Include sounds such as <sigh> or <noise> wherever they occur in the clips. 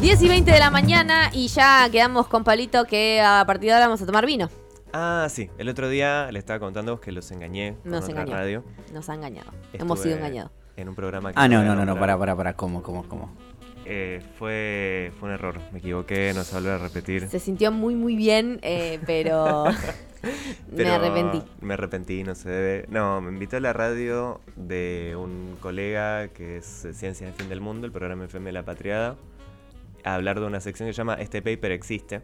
10 y 20 de la mañana y ya quedamos con Palito que a partir de ahora vamos a tomar vino. Ah, sí. El otro día le estaba contando que los engañé con Nos otra engañó. radio. Nos ha engañado. Hemos sido engañados. En un programa que Ah, no, no, no, no, para, para, para, ¿cómo, cómo, cómo? Eh, fue, fue un error. Me equivoqué, no se vuelve a repetir. Se sintió muy, muy bien, eh, pero <laughs> me arrepentí. Me arrepentí, no se debe. No, me invitó a la radio de un colega que es Ciencias del Fin del Mundo, el programa FM de la Patriada, a hablar de una sección que se llama Este Paper Existe.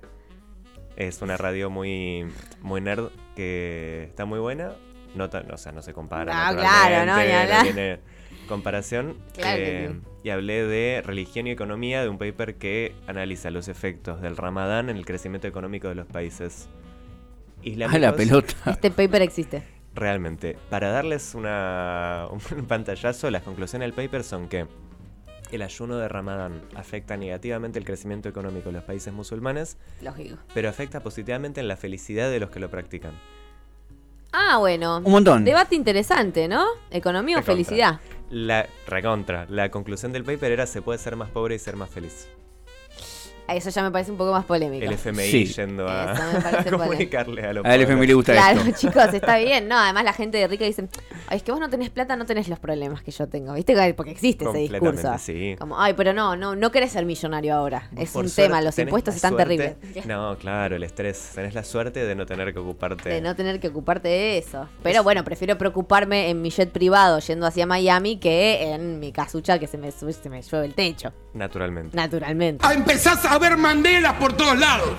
Es una radio muy, muy nerd que está muy buena. No, tan- o sea, no se compara. No, claro, no, tiene comparación. Claro que Eh, sí. Y hablé de religión y economía, de un paper que analiza los efectos del ramadán en el crecimiento económico de los países Ah, islámicos. la pelota. Este paper existe. Realmente, para darles una, <laughs> un pantallazo, las conclusiones del paper son que el ayuno de Ramadán afecta negativamente el crecimiento económico de los países musulmanes, Lógico. pero afecta positivamente en la felicidad de los que lo practican. Ah, bueno. Un montón. Debate interesante, ¿no? Economía o felicidad. La recontra, la conclusión del paper era se puede ser más pobre y ser más feliz. Eso ya me parece un poco más polémico. El FMI Sí. yendo a, Eso me <laughs> parece a polémico. comunicarle a los A el. FMI le gusta Claro, esto. <laughs> chicos, está bien. No, además la gente de rica dice, ay, es que vos no tenés plata, no tenés los problemas que yo tengo. ¿Viste? Porque existe ese discurso. Sí. Como, ay, pero no, no, no querés ser millonario ahora. Vos Es por un suerte tema, los impuestos están suerte- terribles. <laughs> No, claro, el estrés. Tenés la suerte de no tener que ocuparte. De no tener que ocuparte de eso. Pero bueno, prefiero preocuparme en mi jet privado yendo hacia Miami que en mi casucha que se me, sube- se me llueve el techo. Naturalmente. Naturalmente. A empezás a ver Mandela por todos lados.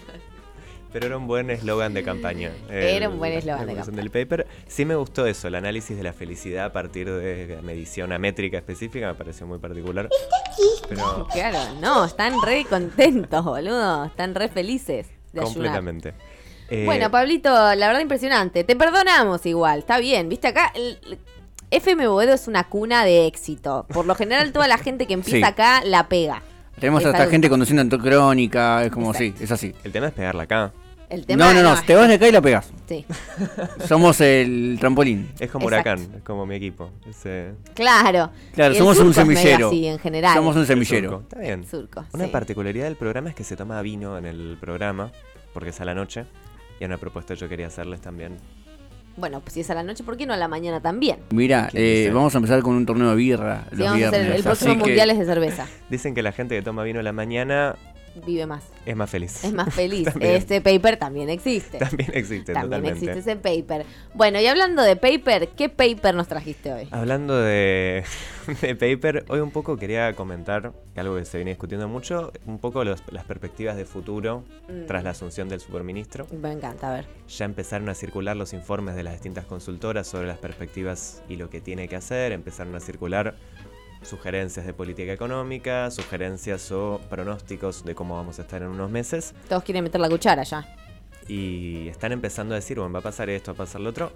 Pero era un buen eslogan de campaña. Era un buen eslogan de conclusión del paper. Sí me gustó eso, el análisis de la felicidad a partir de la medición a métrica específica, me pareció muy particular. Pero <laughs> Claro, no, están re contentos, boludo. Están re felices de completamente. Eh, Bueno, Pablito, la verdad impresionante. Te perdonamos igual, está bien. Viste acá, el, el FM Boedo es una cuna de éxito. Por lo general, toda la gente que empieza Sí. acá la pega. Tenemos Es hasta algo- gente conduciendo en crónica, es como, Exacto. sí, es así. el tema es pegarla acá. El tema No, no, no, te vas de acá y la pegas. Sí, <laughs> Somos el trampolín. Es como Exacto. huracán, es como mi equipo. Ese- claro. Claro, Y el somos un surco es semillero. así, en general. Somos un semillero. surco. Está bien. Surco, Una sí. particularidad del programa es que se toma vino en el programa, porque es a la noche. Y una propuesta yo quería hacerles también. Bueno, pues si es a la noche, ¿por qué no a la mañana también? Mira, ¿Quién eh, vamos a empezar con un torneo de birra los vamos a hacer viernes. el próximo así que- mundial es de cerveza. <laughs> Dicen que la gente que toma vino a la mañana Vive más. es más feliz. Es más <laughs> feliz. Este paper también existe. También existe, También totalmente. existe ese paper. Bueno, y hablando de paper, ¿qué paper nos trajiste hoy? Hablando de, <laughs> de paper, hoy un poco quería comentar algo que se viene discutiendo mucho, un poco los- las perspectivas de futuro Mm. tras la asunción del superministro. Me encanta, a ver. Ya empezaron a circular los informes de las distintas consultoras sobre las perspectivas y lo que tiene que hacer, empezaron a circular sugerencias de política económica, sugerencias o pronósticos de cómo vamos a estar en unos meses. Todos quieren meter la cuchara ya. y están empezando a decir, bueno, va a pasar esto, va a pasar lo otro.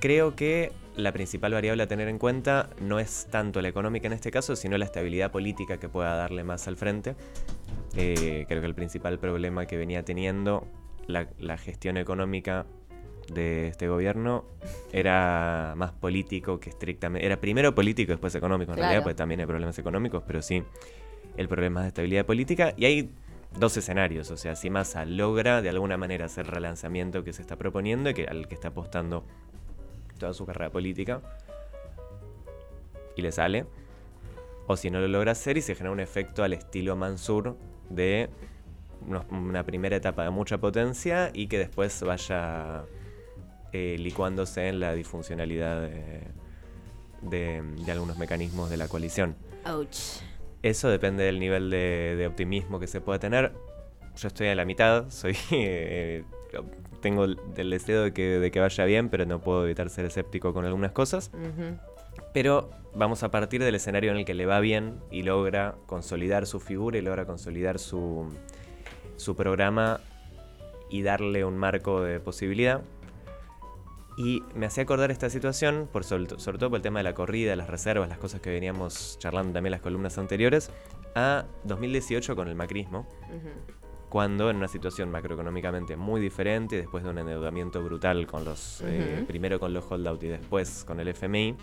Creo que la principal variable a tener en cuenta no es tanto la económica en este caso, sino la estabilidad política que pueda darle más al frente. Eh, creo que el principal problema que venía teniendo la, la gestión económica de este gobierno era más político que estrictamente... Era primero político y después económico, en Claro. realidad, porque también hay problemas económicos, pero sí, el problema de estabilidad política. Y hay dos escenarios, o sea, si Massa logra de alguna manera hacer el relanzamiento que se está proponiendo y que, al que está apostando toda su carrera política, y le sale, o si no lo logra hacer y se genera un efecto al estilo Mansur de una primera etapa de mucha potencia y que después vaya eh, licuándose en la disfuncionalidad de, de- de algunos mecanismos de la coalición. Ouch. Eso depende del nivel de, de optimismo que se pueda tener. Yo estoy a la mitad, soy <laughs> eh, tengo el deseo de que, de que vaya bien, pero no puedo evitar ser escéptico con algunas cosas. Pero vamos a partir del escenario en el que le va bien y logra consolidar su figura y logra consolidar su, su programa y darle un marco de posibilidad. Y me hacía acordar esta situación, por sobre, sobre todo por el tema de la corrida, las reservas, las cosas que veníamos charlando también en las columnas anteriores, a 2018 con el macrismo, Ujú. cuando en una situación macroeconómicamente muy diferente, después de un endeudamiento brutal con los, eh, Ujú. primero con los holdout y después con el FMI,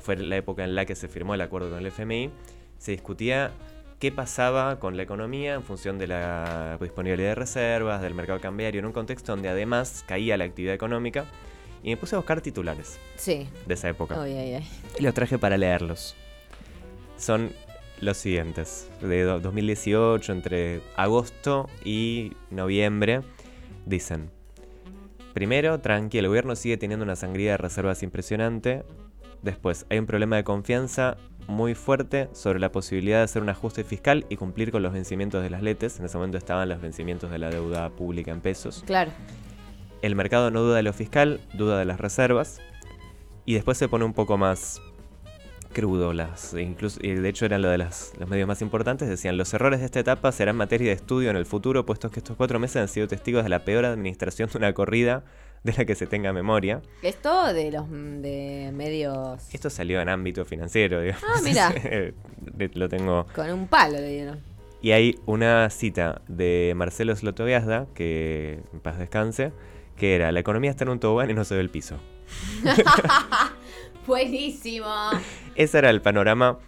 fue la época en la que se firmó el acuerdo con el FMI, se discutía qué pasaba con la economía en función de la disponibilidad de reservas, del mercado cambiario, en un contexto donde además caía la actividad económica. Y me puse a buscar titulares Sí. de esa época. Ay, ay, ay. Y los traje para leerlos. Son los siguientes. De do- 2018, entre agosto y noviembre, dicen. Primero, tranqui, el gobierno sigue teniendo una sangría de reservas impresionante. Después, hay un problema de confianza muy fuerte sobre la posibilidad de hacer un ajuste fiscal y cumplir con los vencimientos de las letes. En ese momento estaban los vencimientos de la deuda pública en pesos. Claro. El mercado no duda de lo fiscal, duda de las reservas. Y después se pone un poco más crudo. Las, incluso, y de hecho eran lo de las- los medios más importantes. Decían, los errores de esta etapa serán materia de estudio en el futuro, puesto que estos cuatro meses han sido testigos de la peor administración de una corrida de la que se tenga memoria. Esto de los de medios Esto salió en ámbito financiero, digamos. Ah, mira. <laughs> lo tengo. con un palo le dieron. Y hay una cita de Marcelo Slotoviazda, que en paz descanse, que era, la economía está en un tobogán y no se ve el piso. <laughs> Buenísimo. Ese era el panorama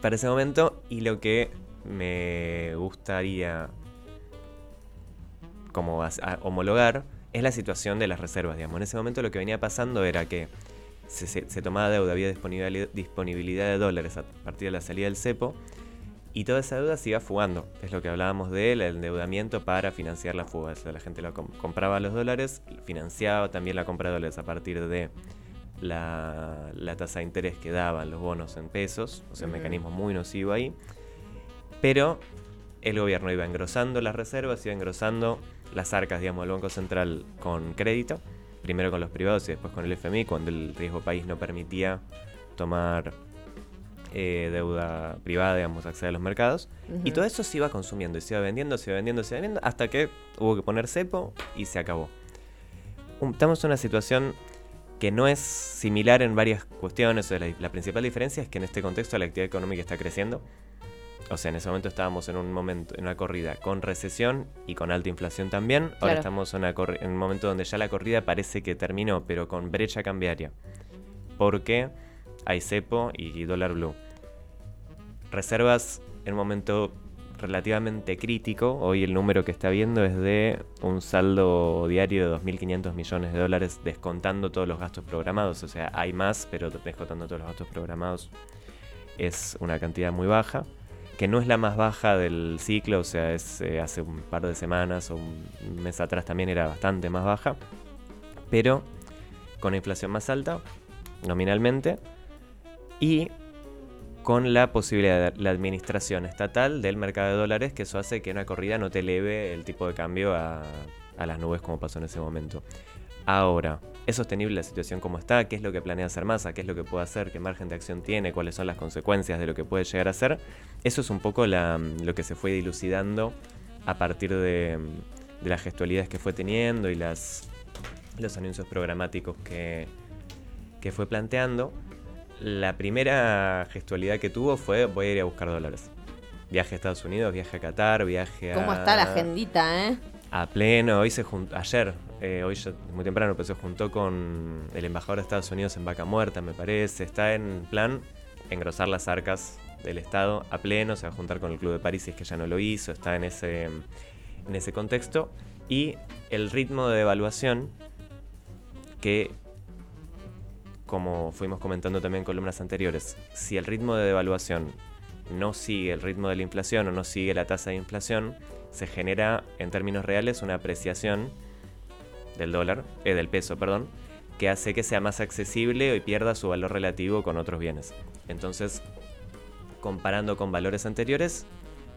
para ese momento y lo que me gustaría como a- homologar es la situación de las reservas, digamos. En ese momento lo que venía pasando era que se, se- se tomaba deuda, había disponibilidad, disponibilidad de dólares a partir de la salida del cepo y toda esa deuda se iba fugando. Es lo que hablábamos de él, el endeudamiento para financiar la fuga. O sea, la gente lo com- compraba los dólares, financiaba también la compra de dólares a partir de la, la tasa de interés que daban los bonos en pesos, o sea, un mecanismo muy nocivo ahí. Pero el gobierno iba engrosando las reservas, iba engrosando las arcas, digamos, del Banco Central con crédito, primero con los privados y después con el FMI, cuando el riesgo país no permitía tomar eh, deuda privada, digamos, acceder a los mercados. Y todo eso se iba consumiendo, y se iba vendiendo, se iba vendiendo, se iba vendiendo, hasta que hubo que poner cepo y se acabó. Estamos en una situación que no es similar en varias cuestiones. la, la principal diferencia es que en este contexto la actividad económica está creciendo. O sea, en ese momento estábamos en un momento, en una corrida con recesión y con alta inflación también. Ahora Claro. estamos en, una corri- en un momento donde ya la corrida parece que terminó, pero con brecha cambiaria. Porque hay cepo y dólar blue. Reservas en un momento relativamente crítico. Hoy el número que está viendo es de un saldo diario de 2.500 millones de dólares descontando todos los gastos programados. O sea, hay más, pero descontando todos los gastos programados es una cantidad muy baja. Que no es la más baja del ciclo, o sea, es eh, hace un par de semanas o un mes atrás también era bastante más baja. Pero con inflación más alta, nominalmente, y con la posibilidad de la administración estatal del mercado de dólares, que eso hace que una corrida no te eleve el tipo de cambio a, las nubes como pasó en ese momento. Ahora, ¿es sostenible la situación como está? ¿Qué es lo que planea hacer Massa? ¿Qué es lo que puede hacer? ¿Qué margen de acción tiene? ¿Cuáles son las consecuencias de lo que puede llegar a ser? Eso es un poco lo que se fue dilucidando a partir de, de las gestualidades que fue teniendo y las, los anuncios programáticos que, que fue planteando. La primera gestualidad que tuvo fue voy a ir a buscar dólares. Viaje a Estados Unidos, viaje a Qatar, viaje a... ¿Cómo está la agendita, eh? A pleno, hoy se juntó, ayer, eh, hoy ya muy temprano, pero se juntó con el embajador de Estados Unidos en Vaca Muerta, me parece. Está en plan engrosar las arcas del Estado a pleno, se va a juntar con el Club de París si es que ya no lo hizo, está en ese, en ese contexto. Y el ritmo de devaluación que, como fuimos comentando también en columnas anteriores, si el ritmo de devaluación no sigue el ritmo de la inflación o no sigue la tasa de inflación, se genera en términos reales una apreciación del dólar, eh, del peso, perdón, que hace que sea más accesible y pierda su valor relativo con otros bienes. Entonces, comparando con valores anteriores,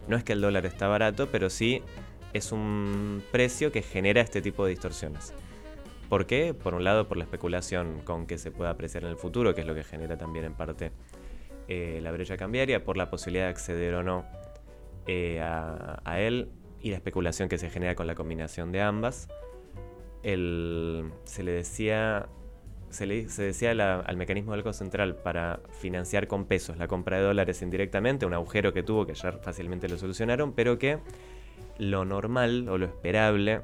no es que el dólar está barato, pero sí es un precio que genera este tipo de distorsiones. ¿Por qué? Por un lado, por la especulación con que se pueda apreciar en el futuro, que es lo que genera también en parte eh, la brecha cambiaria, por la posibilidad de acceder o no eh, a, él y la especulación que se genera con la combinación de ambas. Se le decía, se decía al mecanismo del Banco Central para financiar con pesos la compra de dólares indirectamente, un agujero que tuvo que ya fácilmente lo solucionaron, pero que lo normal o lo esperable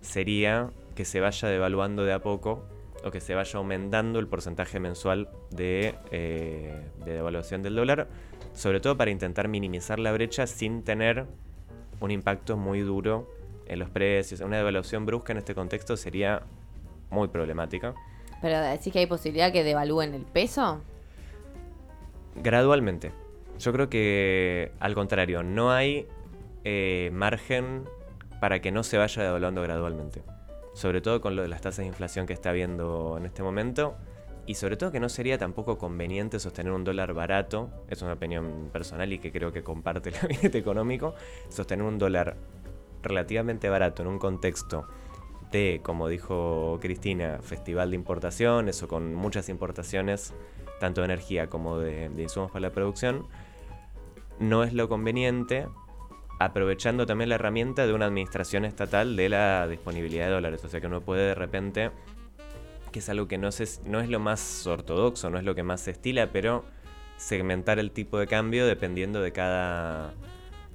sería que se vaya devaluando de a poco o que se vaya aumentando el porcentaje mensual de, eh, de devaluación del dólar, sobre todo para intentar minimizar la brecha sin tener un impacto muy duro en los precios. Una devaluación brusca en este contexto sería muy problemática. Pero decís que hay posibilidad que devalúen el peso. Gradualmente. Yo creo que al contrario, no hay eh, margen para que no se vaya devaluando gradualmente. Sobre todo con lo de las tasas de inflación que está habiendo en este momento. Y sobre todo que no sería tampoco conveniente sostener un dólar barato, es una opinión personal y que creo que comparte el <laughs> gabinete económico, sostener un dólar relativamente barato en un contexto de, como dijo Cristina, festival de importaciones o con muchas importaciones, tanto de energía como de, de insumos para la producción, no es lo conveniente, aprovechando también la herramienta de una administración estatal de la disponibilidad de dólares. O sea que uno puede de repente, que es algo que no, se, no es lo más ortodoxo, no es lo que más se estila, pero segmentar el tipo de cambio dependiendo de cada,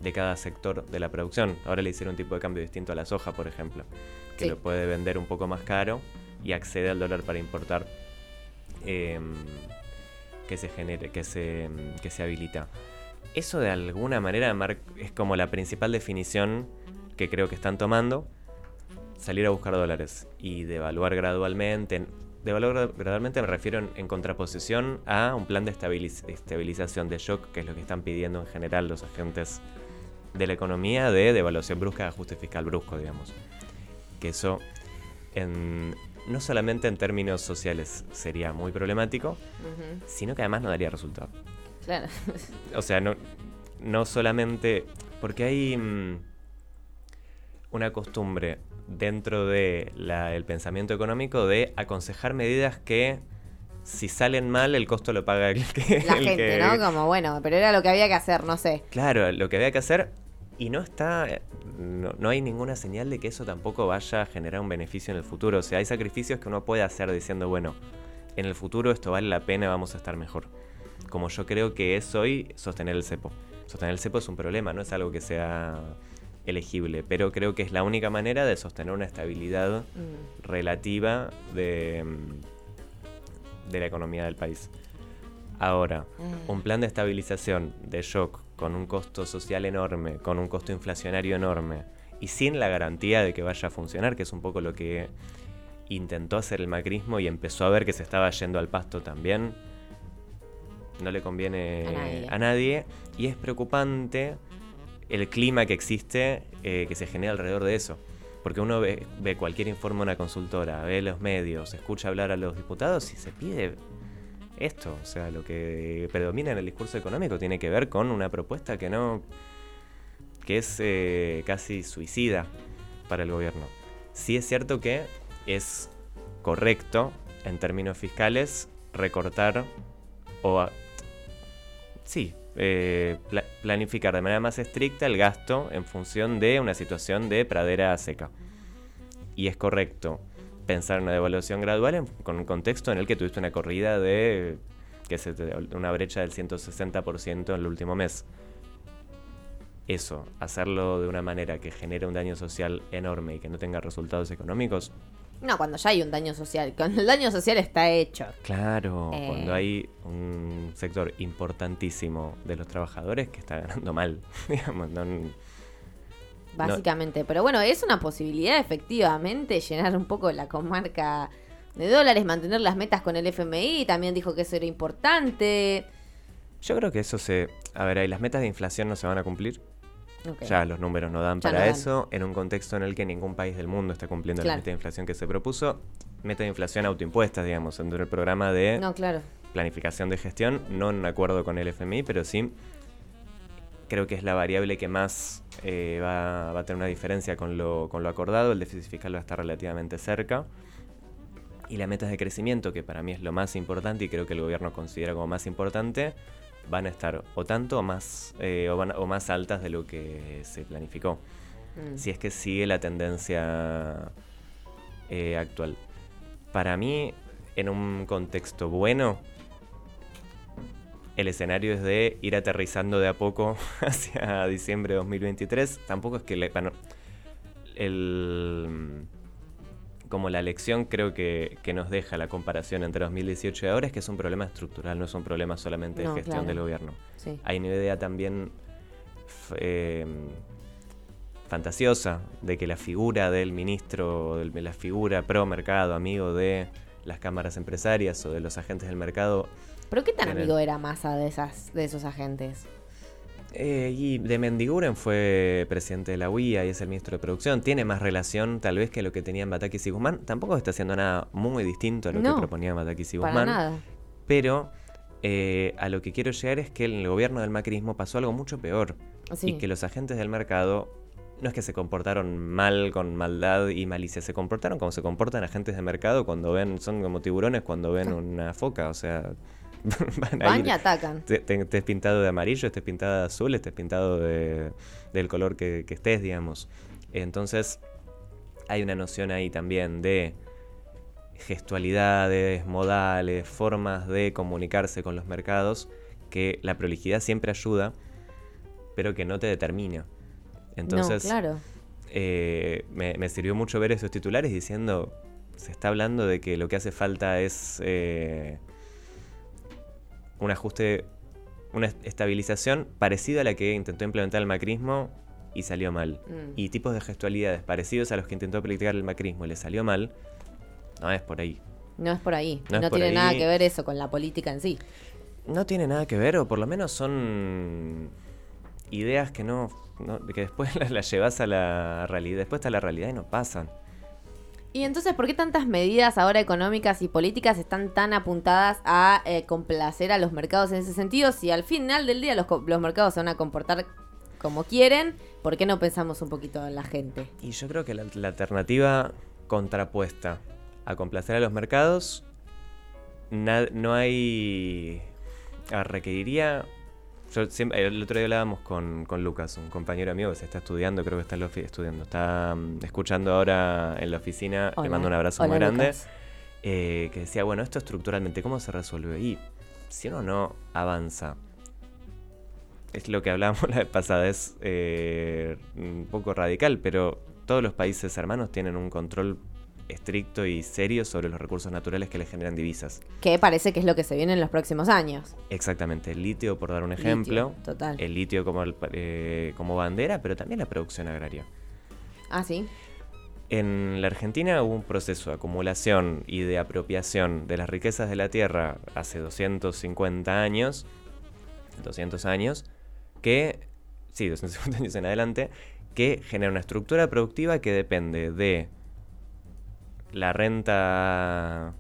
de cada sector de la producción. Ahora le hicieron un tipo de cambio distinto a la soja, por ejemplo, que Sí. lo puede vender un poco más caro y accede al dólar para importar em, que se genere, que se, que se habilita. Eso de alguna manera es como la principal definición que creo que están tomando. Salir a buscar dólares y devaluar gradualmente. Devaluar gra- gradualmente me refiero en, en contraposición a un plan de estabiliz- estabilización de shock, que es lo que están pidiendo en general los agentes de la economía, de devaluación brusca, ajuste fiscal brusco, digamos. Que eso, en- no solamente en términos sociales sería muy problemático, sino que además no daría resultado. Claro. O sea, no, no solamente. Porque hay mm, una costumbre dentro del pensamiento económico de aconsejar medidas que si salen mal el costo lo paga el que... La el gente, que- ¿no? Como bueno, pero era lo que había que hacer, no sé. Claro, lo que había que hacer y no está, no, no hay ninguna señal de que eso tampoco vaya a generar un beneficio en el futuro. O sea, hay sacrificios que uno puede hacer diciendo, bueno, en el futuro esto vale la pena, vamos a estar mejor. Como yo creo que es hoy sostener el cepo. Sostener el cepo es un problema, no es algo que sea elegible, pero creo que es la única manera de sostener una estabilidad Mm. relativa de, de la economía del país. Ahora, Mm. un plan de estabilización de shock con un costo social enorme, con un costo inflacionario enorme y sin la garantía de que vaya a funcionar, que es un poco lo que intentó hacer el macrismo y empezó a ver que se estaba yendo al pasto también, no le conviene A nadie. a nadie y es preocupante el clima que existe, eh, que se genera alrededor de eso. Porque uno ve, ve cualquier informe de una consultora, ve los medios, escucha hablar a los diputados y se pide esto. O sea, lo que predomina en el discurso económico tiene que ver con una propuesta que no. que es eh, casi suicida para el gobierno. Sí es cierto que es correcto, en términos fiscales, recortar o. sí, eh, pla- planificar de manera más estricta el gasto en función de una situación de pradera seca. Y es correcto pensar en una devaluación gradual en- con un contexto en el que tuviste una corrida de que se te- una brecha del 160% en el último mes. Eso, hacerlo de una manera que genere un daño social enorme y que no tenga resultados económicos, No, cuando ya hay un daño social. <laughs> Cuando el daño social está hecho. Claro, Eh. cuando hay un sector importantísimo de los trabajadores que está ganando mal, <laughs> digamos, no- Básicamente. Pero bueno, es una posibilidad efectivamente llenar un poco la comarca de dólares, mantener las metas con el FMI. También dijo que eso era importante. yo creo que eso se... A ver, ahí las metas de inflación no se van a cumplir, Ya los números no dan Ya para no dan. eso, en un contexto en el que ningún país del mundo está cumpliendo Claro. las metas de inflación que se propuso, metas de inflación autoimpuestas, digamos, dentro del programa de No, claro. planificación de gestión, no en acuerdo con el FMI, pero sí creo que es la variable que más eh, va, va a tener una diferencia con lo, con lo acordado. El déficit fiscal va a estar relativamente cerca. Y las metas de crecimiento, que para mí es lo más importante y creo que el gobierno considera como más importante, van a estar o tanto o más, eh, o, van- o más altas de lo que se planificó. Mm. Si es que sigue la tendencia eh, actual. Para mí, en un contexto bueno, el escenario es de ir aterrizando de a poco <laughs> hacia diciembre de 2023. Tampoco es que le, bueno, el como la lección creo que, que nos deja la comparación entre 2018 y ahora es que es un problema estructural, no es un problema solamente No, de gestión claro. del gobierno. Sí. Hay una idea también eh, fantasiosa de que la figura del ministro, la figura pro mercado, amigo de las cámaras empresarias o de los agentes del mercado, ¿Pero qué tan amigo era Massa de, esas, de esos agentes? Eh, y de Mendiguren fue presidente de la UIA y es el ministro de producción. Tiene más relación tal vez que lo que tenían Batakis y Guzmán. Tampoco está haciendo nada muy distinto a lo No, que proponían Batakis y Para Guzmán. nada. Pero eh, a lo que quiero llegar es que en el gobierno del macrismo pasó algo mucho peor. Sí. Y que los agentes del mercado no es que se comportaron mal, con maldad y malicia, se comportaron como se comportan agentes de mercado cuando ven, son como tiburones cuando ven una foca, o sea, <laughs> van a Van ir- y atacan. te, te- estés pintado de amarillo, estés pintado de azul, estés pintado de, del color que, que estés, digamos. Entonces, hay una noción ahí también de gestualidades, modales, formas de comunicarse con los mercados, que la prolijidad siempre ayuda, pero que no te determina. Entonces, no, claro. eh, me, me sirvió mucho ver esos titulares diciendo, se está hablando de que lo que hace falta es eh, un ajuste, una est- estabilización parecida a la que intentó implementar el macrismo y salió mal. Mm. Y tipos de gestualidades parecidos a los que intentó aplicar el macrismo y le salió mal, no es por ahí. No es por ahí. No tiene nada que ver eso con la política en sí. No tiene nada que ver, o por lo menos son ideas que no, no- que después <laughs> las, las llevas a la realidad, después está la realidad y no pasan. Y entonces, ¿por qué tantas medidas ahora económicas y políticas están tan apuntadas a eh, complacer a los mercados en ese sentido? Si al final del día los, los mercados se van a comportar como quieren, ¿por qué no pensamos un poquito en la gente? Y yo creo que la, alternativa contrapuesta a complacer a los mercados, no hay... Requeriría... Yo siempre, el otro día hablábamos con, con Lucas, un compañero amigo que se está estudiando, creo que está en la estudiando, está mm, escuchando ahora en la oficina, le mando un abrazo Hola, muy grande, eh, que decía, bueno, esto estructuralmente, ¿cómo se resuelve? Y si uno no avanza, es lo que hablábamos <laughs> la vez pasada, es eh, un poco radical, pero todos los países hermanos tienen un control estricto y serio sobre los recursos naturales que les generan divisas. Que parece que es lo que se viene en los próximos años. Exactamente, el litio, por dar un ejemplo, Litio, total. el litio como, el- eh, como bandera, pero también la producción agraria. Ah, sí. En la Argentina hubo un proceso de acumulación y de apropiación de las riquezas de la tierra hace 250 años, 200 años, que, sí, 250 años en adelante, que genera una estructura productiva que depende de la renta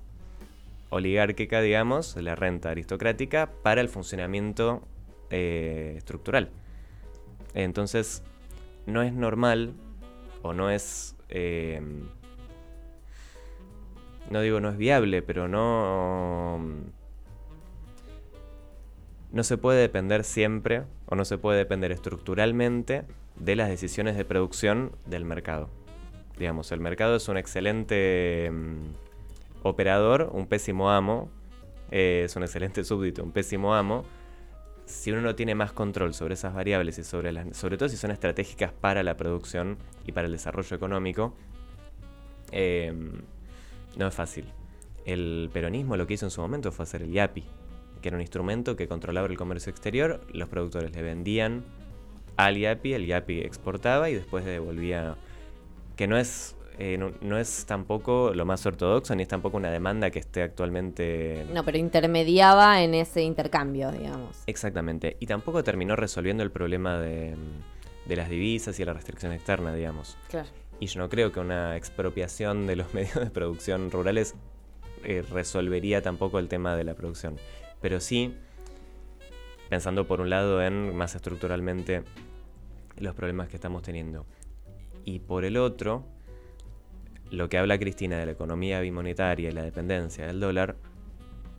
oligárquica, digamos, la renta aristocrática, para el funcionamiento eh, estructural. Entonces, no es normal o no es... eh, no digo no es viable, pero no... No se puede depender siempre, o no se puede depender estructuralmente, de las decisiones de producción del mercado. Digamos, el mercado es un excelente mm, operador, un pésimo amo, eh, es un excelente <laughs> súbdito, un pésimo amo, si uno no tiene más control sobre esas variables y sobre las, sobre todo si son estratégicas para la producción y para el desarrollo económico, eh, no es fácil. El peronismo lo que hizo en su momento fue hacer el IAPI, que era un instrumento que controlaba el comercio exterior, los productores le vendían al IAPI, el IAPI exportaba y después devolvía, que no es, eh, no, no es tampoco lo más ortodoxo, ni es tampoco una demanda que esté actualmente No, pero intermediaba en ese intercambio, digamos. Exactamente. Y tampoco terminó resolviendo el problema de, de las divisas y la restricción externa, digamos. Claro. Y yo no creo que una expropiación de los <laughs> medios de producción rurales eh, resolvería tampoco el tema de la producción. Pero sí, pensando por un lado en más estructuralmente los problemas que estamos teniendo. Y por el otro, lo que habla Cristina de la economía bimonetaria y la dependencia del dólar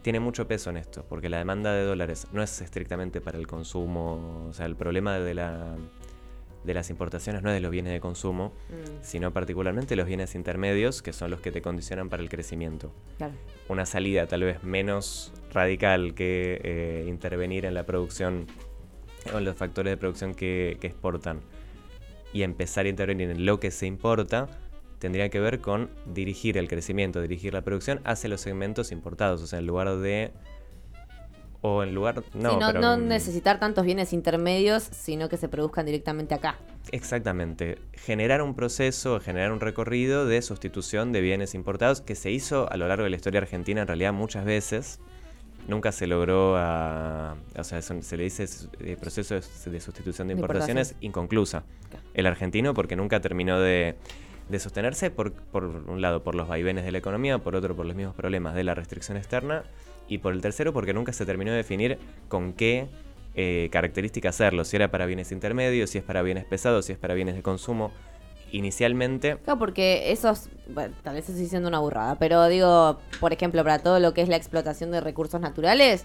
tiene mucho peso en esto, porque la demanda de dólares no es estrictamente para el consumo, o sea, el problema de, la, de las importaciones no es de los bienes de consumo, Mm, sino particularmente los bienes intermedios, que son los que te condicionan para el crecimiento. claro. Una salida tal vez menos radical que eh, intervenir en la producción o en los factores de producción que, que exportan y empezar a intervenir en lo que se importa, tendría que ver con dirigir el crecimiento, dirigir la producción hacia los segmentos importados, o sea, en lugar de... O en lugar... No, Sí, no, pero, no necesitar tantos bienes intermedios, sino que se produzcan directamente acá. Exactamente. Generar un proceso, generar un recorrido de sustitución de bienes importados que se hizo a lo largo de la historia argentina en realidad muchas veces. Nunca se logró, a, o sea, se le dice eh, proceso de sustitución de De importaciones inconclusa. El argentino porque nunca terminó de, sostenerse, por, por un lado por los vaivenes de la economía, por otro por los mismos problemas de la restricción externa y por el tercero porque nunca se terminó de definir con qué eh, características hacerlo, si era para bienes intermedios, si es para bienes pesados, si es para bienes de consumo. Inicialmente, Claro, porque esos, tal vez estoy diciendo una burrada, pero digo, por ejemplo, para todo lo que es la explotación de recursos naturales,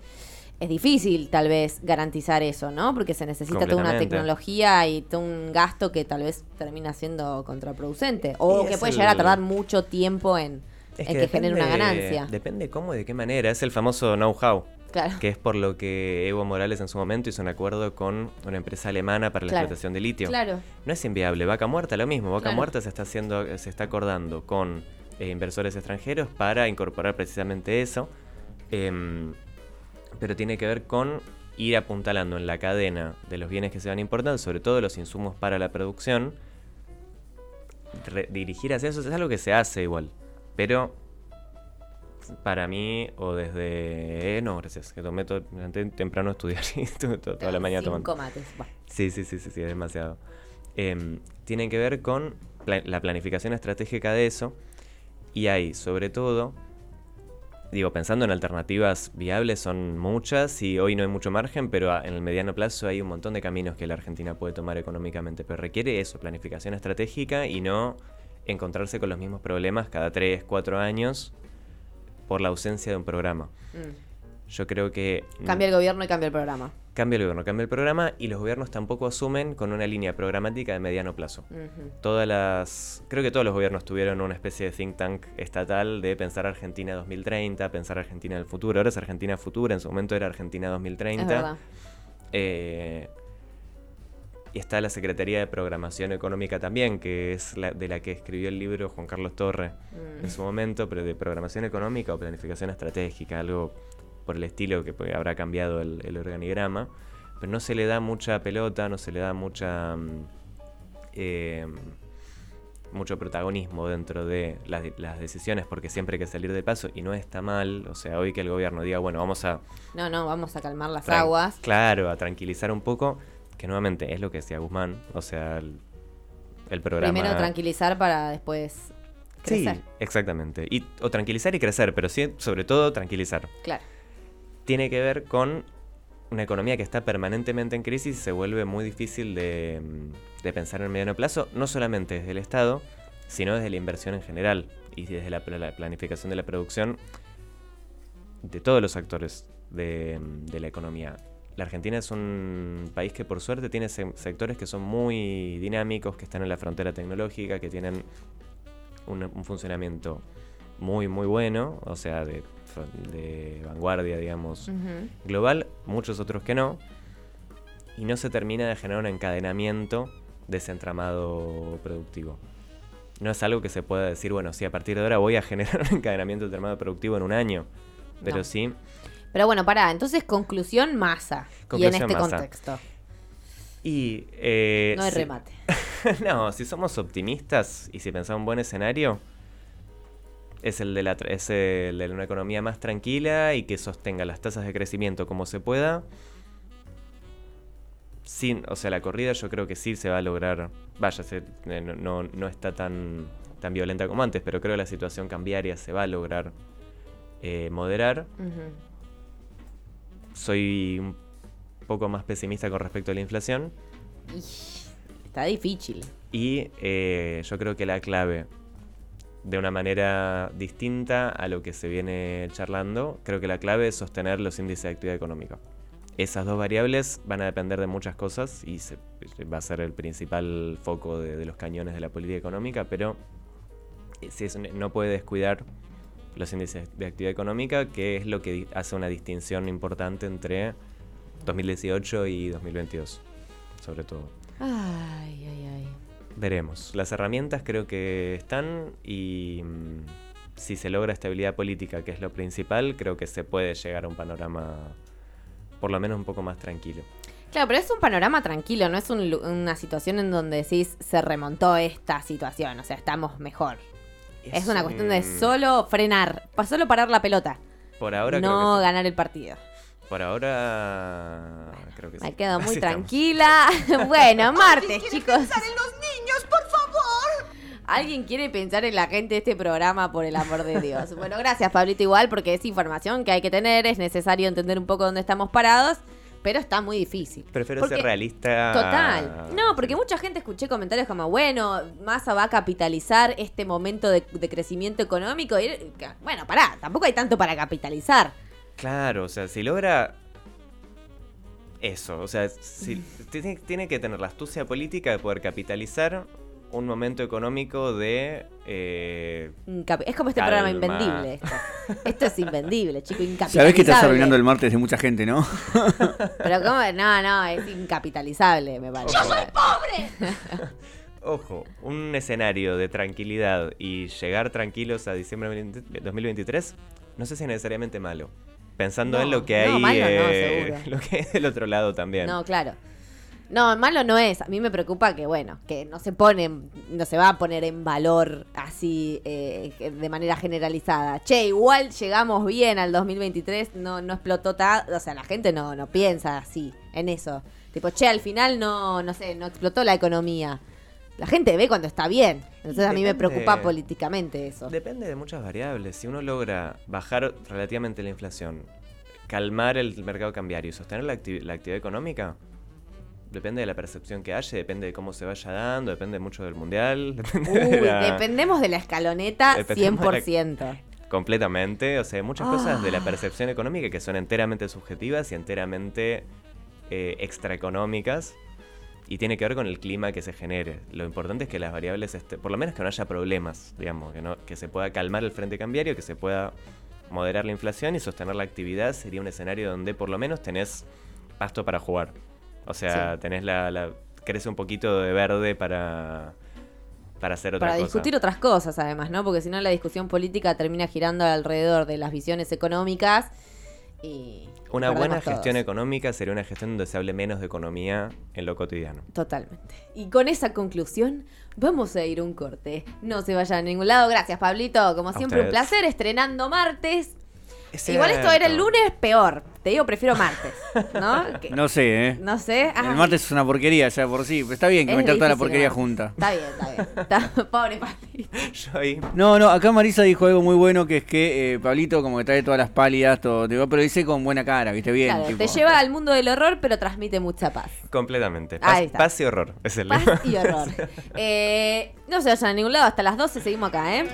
es difícil tal vez garantizar eso, ¿no? Porque se necesita toda una tecnología y todo un gasto que tal vez termina siendo contraproducente. O que puede el- llegar a tardar mucho tiempo en, es en que, genere una ganancia. Depende cómo y de qué manera. Es el famoso know-how. Claro. que es por lo que Evo Morales en su momento hizo un acuerdo con una empresa alemana para la Claro. explotación de litio. Claro. No es inviable. Vaca Muerta lo mismo. Vaca Claro. Muerta se está haciendo, se está acordando con eh, inversores extranjeros para incorporar precisamente eso. Em, pero tiene que ver con ir apuntalando en la cadena de los bienes que se van importando, sobre todo los insumos para la producción. Dirigir hacia eso es algo que se hace igual. Pero para mí, o desde. eh, no, gracias. Que tomé todo. temprano a estudiar <laughs> y estuve to- toda la mañana tomando. mates. Sí, sí, sí, sí, sí, es demasiado. Em, tienen que ver con la planificación estratégica de eso. Y hay, sobre todo, digo, pensando en alternativas viables, son muchas y hoy no hay mucho margen, pero en el mediano plazo hay un montón de caminos que la Argentina puede tomar económicamente. Pero requiere eso, planificación estratégica y no encontrarse con los mismos problemas cada 3, 4 años por la ausencia de un programa. Mm. Yo creo que... Cambia el gobierno y cambia el programa. Cambia el gobierno, cambia el programa y los gobiernos tampoco asumen con una línea programática de mediano plazo. Todas las. Creo que todos los gobiernos tuvieron una especie de think tank estatal de pensar Argentina 2030, pensar Argentina del futuro. Ahora es Argentina futura, en su momento era Argentina 2030. Es verdad. Eh, y está la Secretaría de Programación Económica también, que es la, de la que escribió el libro Juan Carlos Torre Mm. en su momento, pero de programación económica o planificación estratégica, algo por el estilo que habrá cambiado el, el organigrama, pero no se le da mucha pelota, no se le da mucha mm, eh, mucho protagonismo dentro de las, las decisiones, porque siempre hay que salir de paso y no está mal, o sea, hoy que el gobierno diga, bueno, vamos a No, no, vamos a calmar las aguas. Claro, a tranquilizar un poco, que nuevamente es lo que decía Guzmán, o sea, el, el programa... Primero tranquilizar para después Sí, crecer. exactamente. Y, o tranquilizar y crecer, pero sí, sobre todo tranquilizar. Claro. Tiene que ver con una economía que está permanentemente en crisis y se vuelve muy difícil de, mm, de pensar en el mediano plazo, no solamente desde el Estado, sino desde la inversión en general y desde la, la planificación de la producción de todos los actores de, de la economía. La Argentina es un país que por suerte tiene se- sectores que son muy dinámicos, que están en la frontera tecnológica, que tienen un, un funcionamiento muy, muy bueno, o sea, de, de vanguardia, digamos, global, muchos otros que no, y no se termina de generar un encadenamiento de ese entramado productivo. No es algo que se pueda decir, bueno, sí, a partir de ahora voy a generar <laughs> un encadenamiento de entramado productivo en un año, pero No. sí, Pero bueno, pará, entonces conclusión masa. y en este contexto. y... eh, No hay remate. <laughs> no, si somos optimistas y si pensamos un buen escenario, es el, de la, es el de una economía más tranquila y que sostenga las tasas de crecimiento como se pueda. Sin, o sea, la corrida yo creo que sí se va a lograr. Vaya, se- eh, no, no, está tan, tan violenta como antes, pero creo que la situación cambiaria se va a lograr eh, moderar. Soy un poco más pesimista con respecto a la inflación. Está difícil. Y eh, yo creo que la clave, de una manera distinta a lo que se viene charlando, creo que la clave es sostener los índices de actividad económica. Esas dos variables van a depender de muchas cosas y va a ser el principal foco de, los cañones de la política económica, pero no puede descuidar los índices de actividad económica, que es lo que hace una distinción importante entre 2018 y 2022, sobre todo. Ay, ay. Veremos. Las herramientas creo que están y mm, si se logra estabilidad política, que es lo principal, creo que se puede llegar a un panorama por lo menos un poco más tranquilo. Claro, pero es un panorama tranquilo, no es un una situación en donde decís se remontó esta situación, o sea, estamos mejor. Es, una cuestión de solo frenar, solo parar la pelota, Por ahora creo no que sí. ganar el partido. Por ahora creo que sí. Me quedo muy Así tranquila. <laughs> bueno, martes, chicos. en los niños, por favor! ¿Alguien quiere pensar en la gente de este programa, por el amor de Dios? Bueno, gracias, Pablito, igual, porque es información que hay que tener, es necesario entender un poco dónde estamos parados, pero está muy difícil. Prefiero Porque- ser realista. Total. No, porque mucha gente escuché comentarios como, bueno, Massa va a capitalizar este momento de, de crecimiento económico. Y, bueno, pará, tampoco hay tanto para capitalizar. Claro, o sea, si logra eso, o sea, si, tiene, tiene que tener la astucia política de poder capitalizar un momento económico de... eh, Es como este Calma. programa invendible. Esto, esto es invendible, chico, incapitalizable. Sabés que estás arruinando el martes de mucha gente, ¿no? <laughs> Pero cómo, no, no, es incapitalizable, me parece. <laughs> Ojo, un escenario de tranquilidad y llegar tranquilos a diciembre de 2023, no sé si es necesariamente malo. Pensando No, en lo que no, hay, malo eh, <laughs> lo que hay del otro lado también. No, claro. No, malo no es. A mí me preocupa que, bueno, que no se pone, no se va a poner en valor así eh, de manera generalizada. Che, igual llegamos bien al 2023, no, no explotó ta- o sea, la gente no, no piensa así, en eso. Tipo, che, al final no, no sé, no explotó la economía. La gente ve cuando está bien. Entonces a mí me preocupa políticamente eso. Depende de muchas variables. Si uno logra bajar relativamente la inflación, calmar el mercado cambiario y sostener la, acti- la actividad económica, depende de la percepción que haya, depende de cómo se vaya dando, depende mucho del mundial. <laughs> depende de Uy, la- dependemos de la escaloneta Dependemos de la- 100%. Completamente. O sea, hay muchas cosas Ah. de la percepción económica que son enteramente subjetivas y enteramente eh, extraeconómicas. Y tiene que ver con el clima que se genere. Lo importante es que las variables, este, por lo menos que no haya problemas, digamos, que, no, que se pueda calmar el frente cambiario, que se pueda moderar la inflación y sostener la actividad. Sería un escenario donde por lo menos tenés pasto para jugar. O sea, Sí. tenés la, la- crece un poquito de verde para, para hacer otra Para cosa. discutir otras cosas, además, ¿no? Porque si no, la discusión política termina girando alrededor de las visiones económicas y. Una buena todos. gestión económica sería una gestión donde se hable menos de economía en lo cotidiano. Totalmente. Y con esa conclusión, vamos a ir un corte. No se vayan a ningún lado. Gracias, Pablito. Como siempre, un placer. Estrenando martes. Es Igual esto era el lunes peor. Te digo, prefiero martes. ¿No? <laughs> Que- No sé, ¿eh? no sé. Ah, El martes es una porquería ya por sí, pero está bien que es meter toda la difícil, porquería ¿no? junta. Está bien, está bien. <laughs> Está- Pobre Pablito. <laughs> Yo ahí. No, no, acá Marisa dijo algo muy bueno que es que eh, Pablito como que trae todas las pálidas, todo, digo, pero dice con buena cara, viste bien. Claro, tipo. te lleva al mundo del horror, pero transmite mucha paz. Completamente. Paz, Ahí está. paz y horror. Es el Paz lema. y horror. Eh, no se vayan a ningún lado. Hasta las 12 seguimos acá, ¿eh?